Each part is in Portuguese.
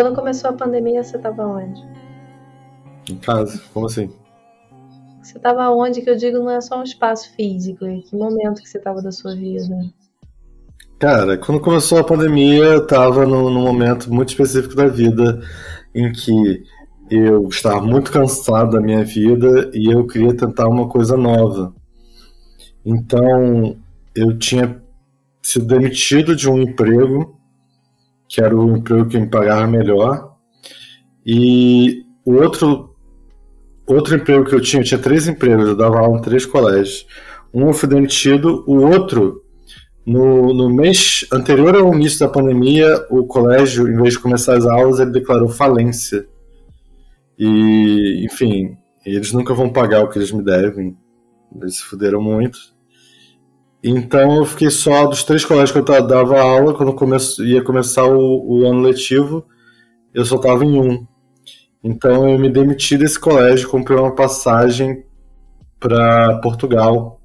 Quando começou a pandemia, você estava onde? Em casa, como assim? Você estava onde? Que eu digo não é só um espaço físico. Em que momento que você estava da sua vida? Cara, quando começou a pandemia, eu estava num, num momento muito específico da vida em que eu estava muito cansado da minha vida e eu queria tentar uma coisa nova. Então, eu tinha sido demitido de um emprego, que era o emprego que me pagava melhor, e o outro outro emprego que eu tinha, eu tinha três empregos, eu dava aula em três colégios. Um eu fui demitido, o outro, no, no mês anterior ao início da pandemia, o colégio, em vez de começar as aulas, ele declarou falência. E, enfim, eles nunca vão pagar o que eles me devem. Eles se fuderam muito. Então eu fiquei só dos três colégios que eu dava aula, quando começo, ia começar o, o ano letivo, eu só estava em um. Então eu me demiti desse colégio, comprei uma passagem para Portugal.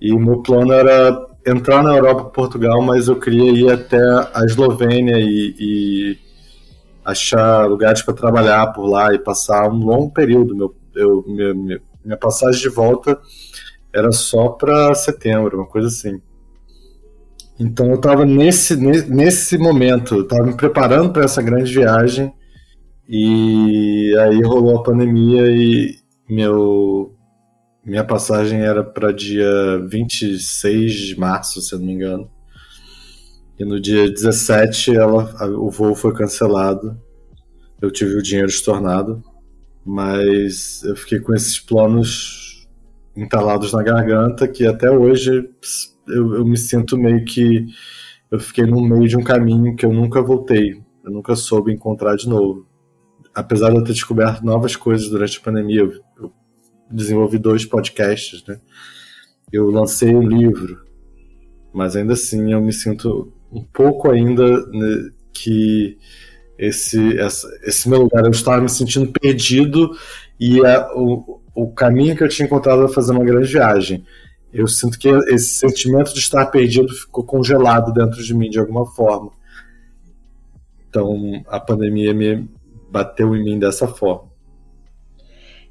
E o meu plano era entrar na Europa Portugal, mas eu queria ir até a Eslovênia e, e achar lugares para trabalhar por lá e passar um longo período. Meu, eu, minha, minha passagem de volta era só para setembro, uma coisa assim. Então eu estava nesse, nesse momento, estava me preparando para essa grande viagem e aí rolou a pandemia e meu, minha passagem era para dia 26 de março, se eu não me engano. E no dia 17 ela, o voo foi cancelado. Eu tive o dinheiro estornado, mas eu fiquei com esses planos entalados na garganta que até hoje eu, eu me sinto meio que eu fiquei no meio de um caminho que eu nunca voltei, eu nunca soube encontrar de novo apesar de eu ter descoberto novas coisas durante a pandemia, eu, desenvolvi dois podcasts, né? Eu lancei um livro, mas ainda assim eu me sinto um pouco ainda né, que esse, essa, esse meu lugar, eu estava me sentindo perdido e a, o, o caminho que eu tinha encontrado era fazer uma grande viagem. Eu sinto que esse sentimento de estar perdido ficou congelado dentro de mim de alguma forma. Então a pandemia me, bateu em mim dessa forma.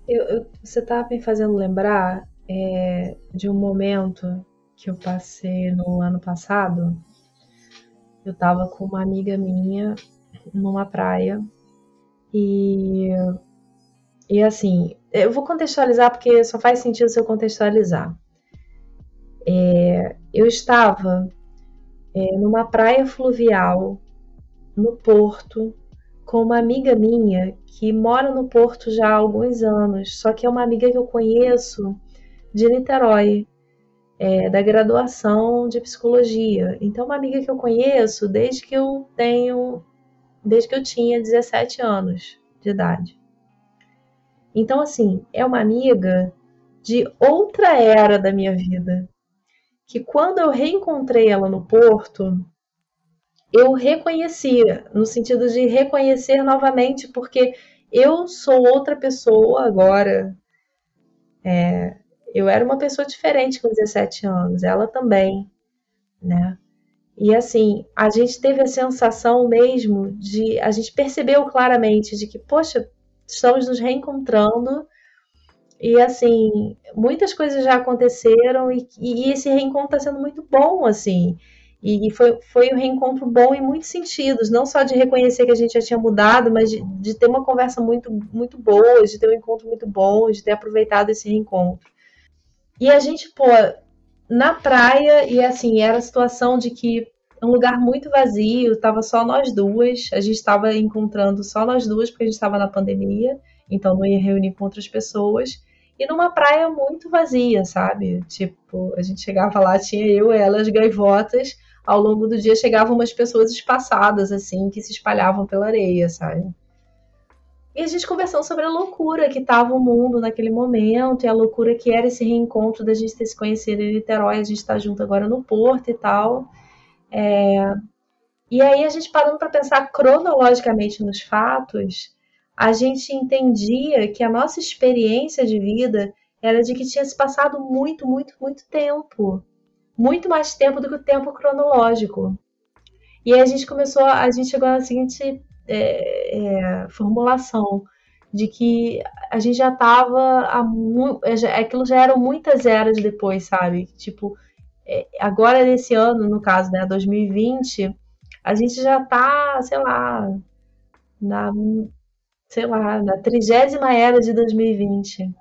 Eu, eu, você estava me fazendo lembrar é, de um momento que eu passei no ano passado. Eu estava com uma amiga minha numa praia e e assim, eu vou contextualizar porque só faz sentido se eu contextualizar. É, eu estava é, numa praia fluvial no porto com uma amiga minha que mora no Porto já há alguns anos, só que é uma amiga que eu conheço de Niterói, é, da graduação de psicologia. Então, uma amiga que eu conheço desde que eu tenho, desde que eu tinha 17 anos de idade. Então, assim, é uma amiga de outra era da minha vida. Que quando eu reencontrei ela no Porto, eu reconhecia, no sentido de reconhecer novamente, porque eu sou outra pessoa agora. É, eu era uma pessoa diferente com 17 anos, ela também, né? E assim, a gente teve a sensação mesmo de. A gente percebeu claramente de que, poxa, estamos nos reencontrando. E assim, muitas coisas já aconteceram e, e esse reencontro está sendo muito bom, assim. E, foi, foi um reencontro bom em muitos sentidos, não só de reconhecer que a gente já tinha mudado, mas de, de ter uma conversa muito, muito boa, de ter um encontro muito bom, de ter aproveitado esse reencontro. E a gente, pô, na praia, e assim, era a situação de que um lugar muito vazio, tava só nós duas, a gente estava encontrando só nós duas, porque a gente estava na pandemia, então não ia reunir com outras pessoas e numa praia muito vazia, sabe? Tipo, a gente chegava lá, tinha eu, ela, as gaivotas, ao longo do dia chegavam umas pessoas espaçadas, assim, que se espalhavam pela areia, sabe? E a gente conversando sobre a loucura que estava o mundo naquele momento, e a loucura que era esse reencontro da gente ter se conhecido em Niterói, a gente está junto agora no Porto e tal. É... E aí a gente parando para pensar cronologicamente nos fatos, a gente entendia que a nossa experiência de vida era de que tinha se passado muito, muito, muito tempo muito mais tempo do que o tempo cronológico. E aí a gente começou, a gente chegou à seguinte é, é, formulação de que a gente já estava é, aquilo já eram muitas eras depois, sabe? Tipo, agora nesse ano, no caso, né, 2020, a gente já está, sei lá, na sei lá, na trigésima era de 2020.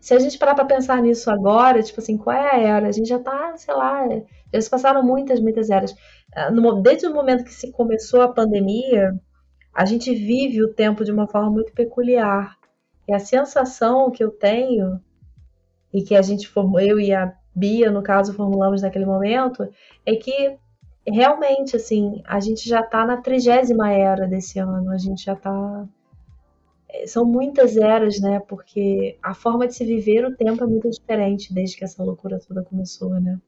Se a gente parar para pensar nisso agora, tipo assim, qual é a era? A gente já tá, sei lá, já se passaram muitas, muitas eras. Ah, desde o momento que se começou a pandemia, a gente vive o tempo de uma forma muito peculiar. E a sensação que eu tenho, e que a gente formou, eu e a Bia, no caso, formulamos naquele momento, é que realmente, assim, a gente já está na trigésima era desse ano, a gente já está são muitas eras, né? Porque a forma de se viver o tempo é muito diferente desde que essa loucura toda começou, né?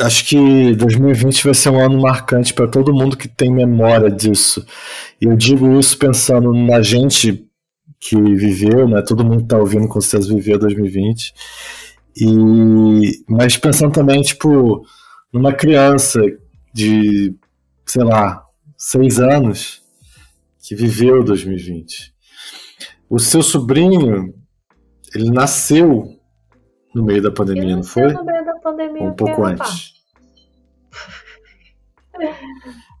Acho que 2020 vai ser um ano marcante para todo mundo que tem memória disso. E eu digo isso pensando na gente que viveu, né? Todo mundo que está ouvindo com vocês viveu 2020. E mas pensando também tipo numa criança de, sei lá, seis anos que viveu 2020. O seu sobrinho, ele nasceu no meio da pandemia, ele não foi? No meio da pandemia, um pouco antes.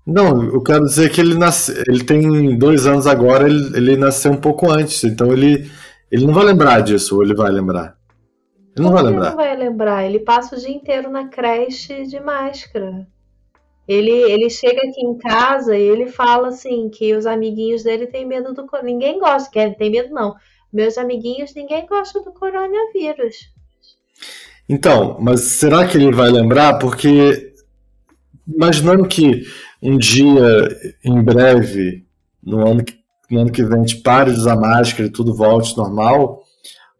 Não, eu quero dizer que ele nasce, ele tem dois anos agora, ele, ele nasceu um pouco antes, então ele, ele não vai lembrar disso, ou ele vai lembrar? Ele não Como vai lembrar. Ele não vai lembrar, ele passa o dia inteiro na creche de máscara. Ele, ele chega aqui em casa e ele fala assim que os amiguinhos dele têm medo do ninguém gosta, quer tem medo não. Meus amiguinhos ninguém gosta do coronavírus. Então, mas será que ele vai lembrar? Porque imaginando que um dia, em breve, no ano que, no ano que vem, a gente pare de usar máscara e tudo volte normal,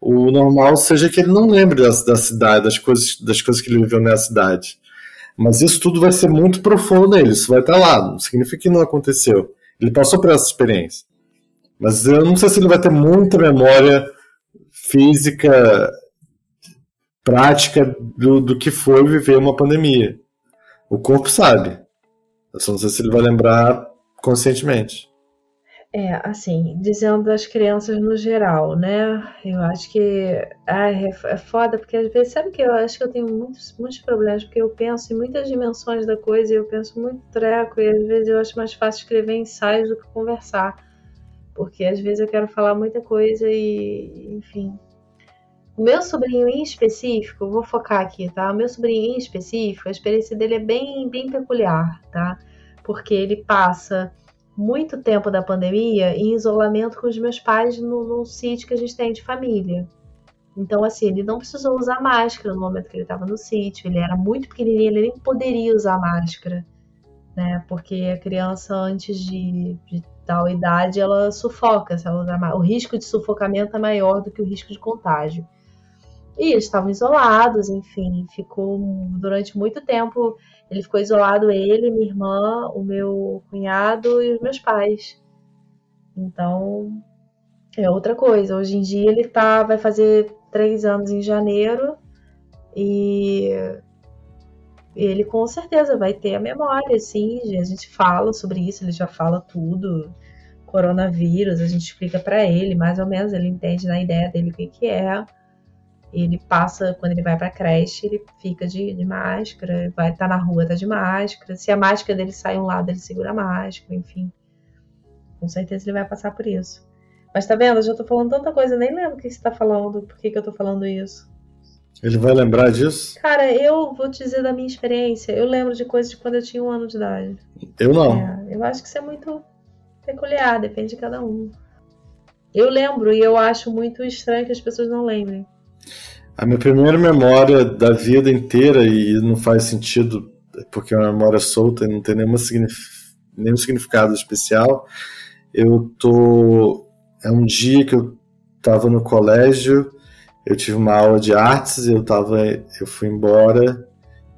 o normal seja que ele não lembre da, da cidade, das coisas, das coisas que ele viveu na cidade. Mas isso tudo vai ser muito profundo nele, isso vai estar lá, não significa que não aconteceu. Ele passou por essa experiência. Mas eu não sei se ele vai ter muita memória física, prática do, do que foi viver uma pandemia. O corpo sabe. Eu só não sei se ele vai lembrar conscientemente. É, assim, dizendo das crianças no geral, né? Eu acho que ai, é, é foda, porque às vezes, sabe que eu acho que eu tenho muitos, muitos problemas, porque eu penso em muitas dimensões da coisa e eu penso muito treco, e às vezes eu acho mais fácil escrever ensaios do que conversar. Porque às vezes eu quero falar muita coisa e, enfim. O meu sobrinho em específico, vou focar aqui, tá? O meu sobrinho em específico, a experiência dele é bem, bem peculiar, tá? Porque ele passa muito tempo da pandemia em isolamento com os meus pais no, no sítio que a gente tem de família. Então, assim, ele não precisou usar máscara no momento que ele estava no sítio. Ele era muito pequenininho, ele nem poderia usar máscara, né? Porque a criança, antes de, de tal idade, ela sufoca se ela usar. O risco de sufocamento é maior do que o risco de contágio. E eles estavam isolados, enfim, ficou durante muito tempo ele ficou isolado, ele, minha irmã, o meu cunhado e os meus pais. Então, é outra coisa. Hoje em dia ele tá, vai fazer três anos em janeiro e ele com certeza vai ter a memória, sim. A gente fala sobre isso, ele já fala tudo. Coronavírus, a gente explica para ele, mais ou menos, ele entende na ideia dele o que, que é ele passa, quando ele vai pra creche, ele fica de, de máscara, vai estar tá na rua, tá de máscara. Se a máscara dele sai um lado, ele segura a máscara, enfim. Com certeza ele vai passar por isso. Mas tá vendo? Eu já tô falando tanta coisa, eu nem lembro o que você tá falando, por que, que eu tô falando isso. Ele vai lembrar disso? Cara, eu vou te dizer da minha experiência. Eu lembro de coisas de quando eu tinha um ano de idade. Eu não. É, eu acho que isso é muito peculiar, depende de cada um. Eu lembro e eu acho muito estranho que as pessoas não lembrem. A minha primeira memória da vida inteira, e não faz sentido porque é uma memória solta e não tem nenhuma nenhum significado especial, eu tô. É um dia que eu estava no colégio, eu tive uma aula de artes, eu tava, eu fui embora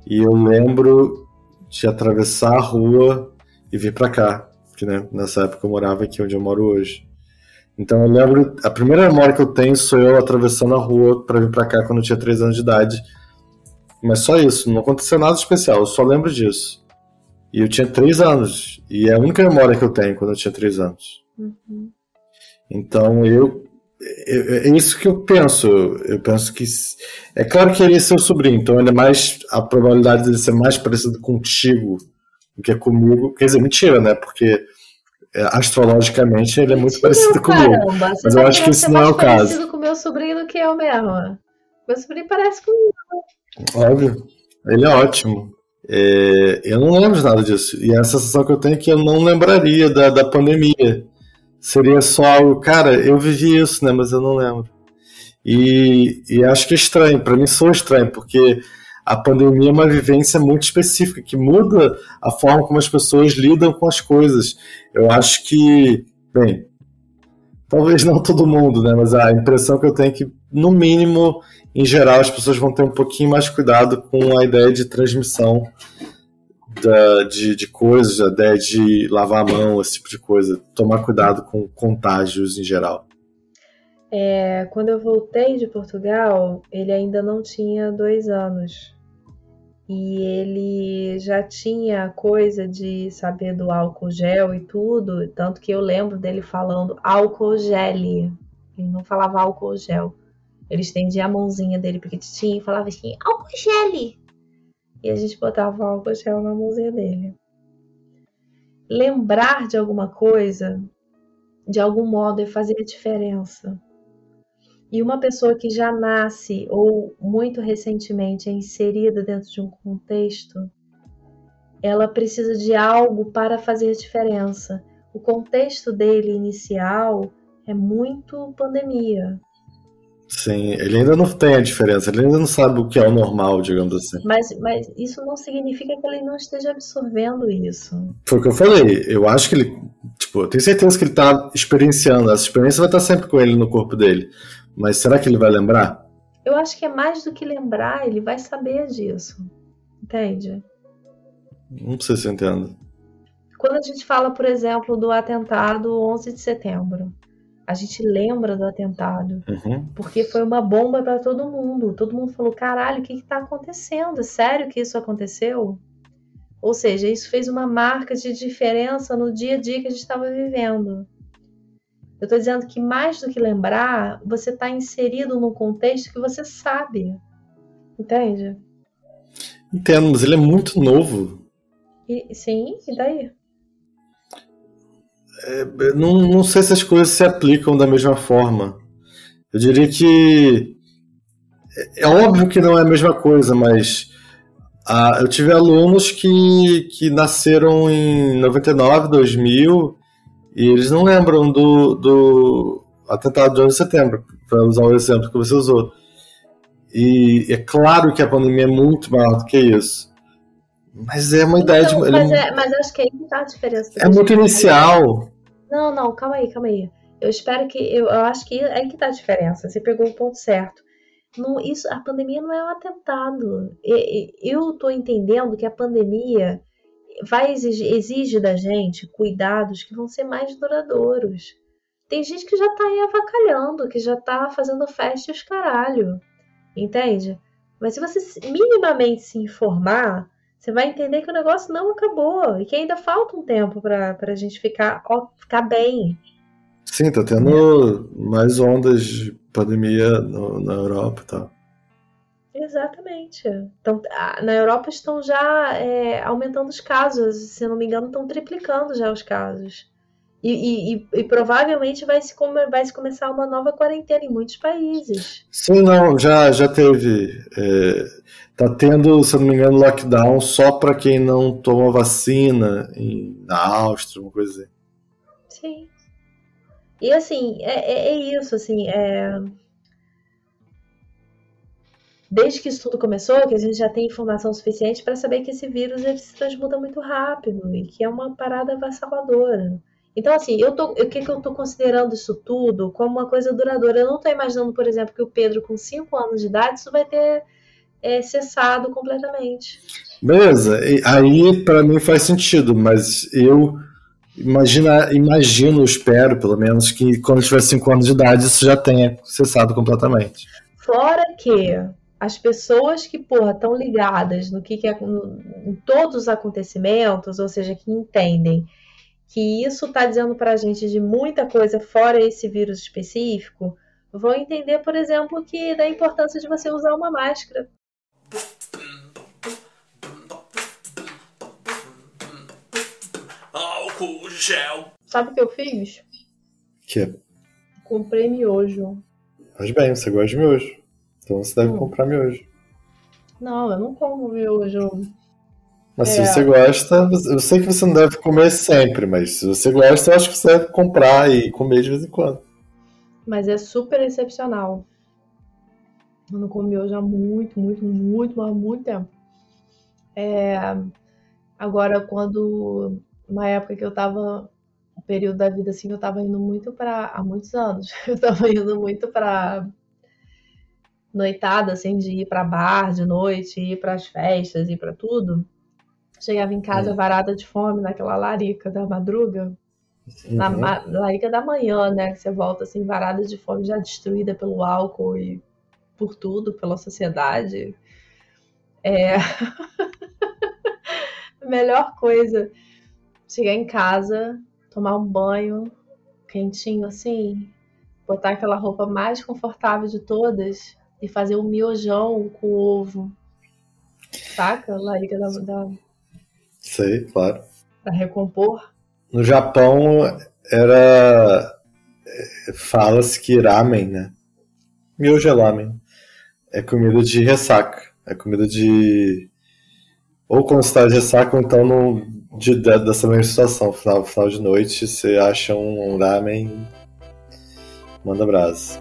e eu lembro de atravessar a rua e vir para cá, porque né, nessa época eu morava aqui onde eu moro hoje. Então eu lembro, a primeira memória que eu tenho sou eu atravessando a rua para vir para cá quando eu tinha 3 anos de idade. Mas só isso, não aconteceu nada especial, eu só lembro disso. E eu tinha três anos. E é a única memória que eu tenho quando eu tinha três anos. Uhum. Então eu. É, é isso que eu penso. Eu penso que. É claro que ele é seu sobrinho, então ele é mais. A probabilidade dele ser mais parecido contigo do que comigo. Quer dizer, mentira, né? Porque astrologicamente ele é muito parecido comigo. Caramba, mas eu acho que isso não é o caso. parecido com meu sobrinho que eu mesmo. Meu sobrinho parece comigo. Óbvio. Ele é ótimo. É, eu não lembro de nada disso. E a sensação que eu tenho é que eu não lembraria da, da pandemia. Seria só algo, cara, eu vivi isso, né? Mas eu não lembro. E, e acho que é estranho, para mim sou estranho, porque a pandemia é uma vivência muito específica, que muda a forma como as pessoas lidam com as coisas. Eu acho que, bem, talvez não todo mundo, né? Mas a impressão que eu tenho é que, no mínimo, em geral, as pessoas vão ter um pouquinho mais cuidado com a ideia de transmissão da, de, de coisas, a ideia de lavar a mão, esse tipo de coisa. Tomar cuidado com contágios em geral. É, quando eu voltei de Portugal, ele ainda não tinha dois anos. E ele já tinha coisa de saber do álcool gel e tudo, tanto que eu lembro dele falando álcool gel. Ele não falava álcool gel. Ele estendia a mãozinha dele pequitinho e falava assim, álcool gel. E a gente botava álcool gel na mãozinha dele. Lembrar de alguma coisa, de algum modo, é fazer diferença. E uma pessoa que já nasce ou muito recentemente é inserida dentro de um contexto, ela precisa de algo para fazer diferença. O contexto dele inicial é muito pandemia. Sim, ele ainda não tem a diferença, ele ainda não sabe o que é o normal, digamos assim. Mas, mas isso não significa que ele não esteja absorvendo isso. Foi o que eu falei, eu acho que ele, tipo, eu tenho certeza que ele está experienciando, essa experiência vai estar sempre com ele no corpo dele. Mas será que ele vai lembrar? Eu acho que é mais do que lembrar, ele vai saber disso. Entende? Não sei se eu entendo. Quando a gente fala, por exemplo, do atentado 11 de setembro, a gente lembra do atentado, uhum. porque foi uma bomba para todo mundo. Todo mundo falou: caralho, o que está acontecendo? É sério que isso aconteceu? Ou seja, isso fez uma marca de diferença no dia a dia que a gente estava vivendo. Eu estou dizendo que mais do que lembrar, você está inserido num contexto que você sabe. Entende? Entendo, mas ele é muito novo. E, sim, e daí? É, não, não sei se as coisas se aplicam da mesma forma. Eu diria que é, é óbvio que não é a mesma coisa, mas ah, eu tive alunos que, que nasceram em 99, 2000 e eles não lembram do, do atentado de 11 de setembro, para usar o exemplo que você usou. E é claro que a pandemia é muito maior do que isso. Mas é uma ideia de. Mas, é, mas acho que aí que tá a diferença. É muito inicial. Não, não, calma aí, calma aí. Eu espero que. Eu, eu acho que aí que tá a diferença. Você pegou o ponto certo. Não, isso, a pandemia não é um atentado. Eu estou entendendo que a pandemia vai exigir, exige da gente cuidados que vão ser mais duradouros. Tem gente que já tá aí avacalhando, que já tá fazendo festa e os caralho. Entende? Mas se você minimamente se informar, você vai entender que o negócio não acabou e que ainda falta um tempo para a gente ficar, ó, ficar bem. Sim, tá tendo é. mais ondas de pandemia no, na Europa e tal. Exatamente. Então, na Europa estão já é, aumentando os casos, se não me engano, estão triplicando já os casos. E, e, e, provavelmente vai se, vai se começar uma nova quarentena em muitos países. Sim, não, já, já teve. É, tá tendo, se não me engano, lockdown só para quem não toma vacina em, na Áustria, uma coisa assim. Sim. E assim, é, é, é isso, assim, é... Desde que isso tudo começou, que a gente já tem informação suficiente para saber que esse vírus ele se transmuta muito rápido e que é uma parada avassaladora. Então, assim, eu tô, o que, que eu estou considerando isso tudo como uma coisa duradoura? Eu não estou imaginando, por exemplo, que o Pedro, com 5 anos de idade, isso vai ter é, cessado completamente. Beleza, aí para mim faz sentido, mas eu imagina, imagino, espero pelo menos, que quando tiver 5 anos de idade isso já tenha cessado completamente. Fora que as pessoas que, porra, estão ligadas no que, que é em todos os acontecimentos, ou seja, que entendem que isso está dizendo para a gente de muita coisa fora esse vírus específico, vão entender, por exemplo, que da importância de você usar uma máscara. Álcool gel. Sabe o que eu fiz? Que? Comprei miojo. Mas bem, você gosta de miojo. Então você deve hum. comprar miojo. Não, eu não como miojo. Mas é. se você gosta, eu sei que você não deve comer sempre, mas se você gosta, eu acho que você deve comprar e comer de vez em quando. Mas é super excepcional. Eu não comi hoje há muito, muito, muito, há muito tempo. É... Agora, quando. Uma época que eu tava. Um período da vida assim, eu tava indo muito para Há muitos anos. Eu tava indo muito para noitada, assim, de ir para bar de noite, ir para as festas, ir para tudo. Chegava em casa é. varada de fome, naquela larica da madruga. Uhum. Na larica da manhã, né? Que você volta assim, varada de fome, já destruída pelo álcool e por tudo, pela sociedade. É. a melhor coisa, chegar em casa, tomar um banho quentinho assim, botar aquela roupa mais confortável de todas e fazer um miojão com ovo. Saca? Larica da, da, Sei, claro. Para recompor. No Japão era. É, fala-se que ramen, né? Miojo é ramen. É comida de ressaca. É comida de. Ou quando está de ressaca, ou então no, de, dessa mesma situação. Final, final de noite, você acha um ramen. Manda brasa.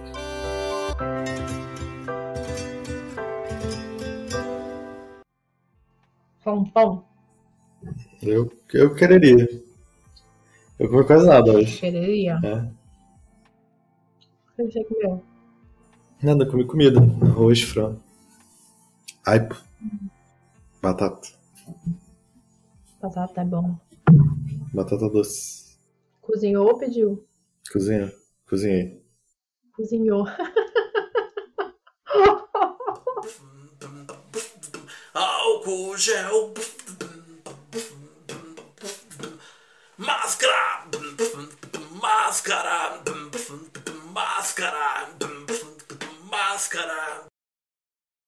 Pão, pão. Eu, eu quereria. Eu comi quase nada hoje. Quereria? É. O que você comeu? Nada, comi comida. Arroz, frango. Aipo. Batata. Batata é bom. Batata doce. Cozinhou ou pediu? Cozinha. Cozinhei. Cozinhou. Álcool gel. máscara, máscara, máscara, máscara.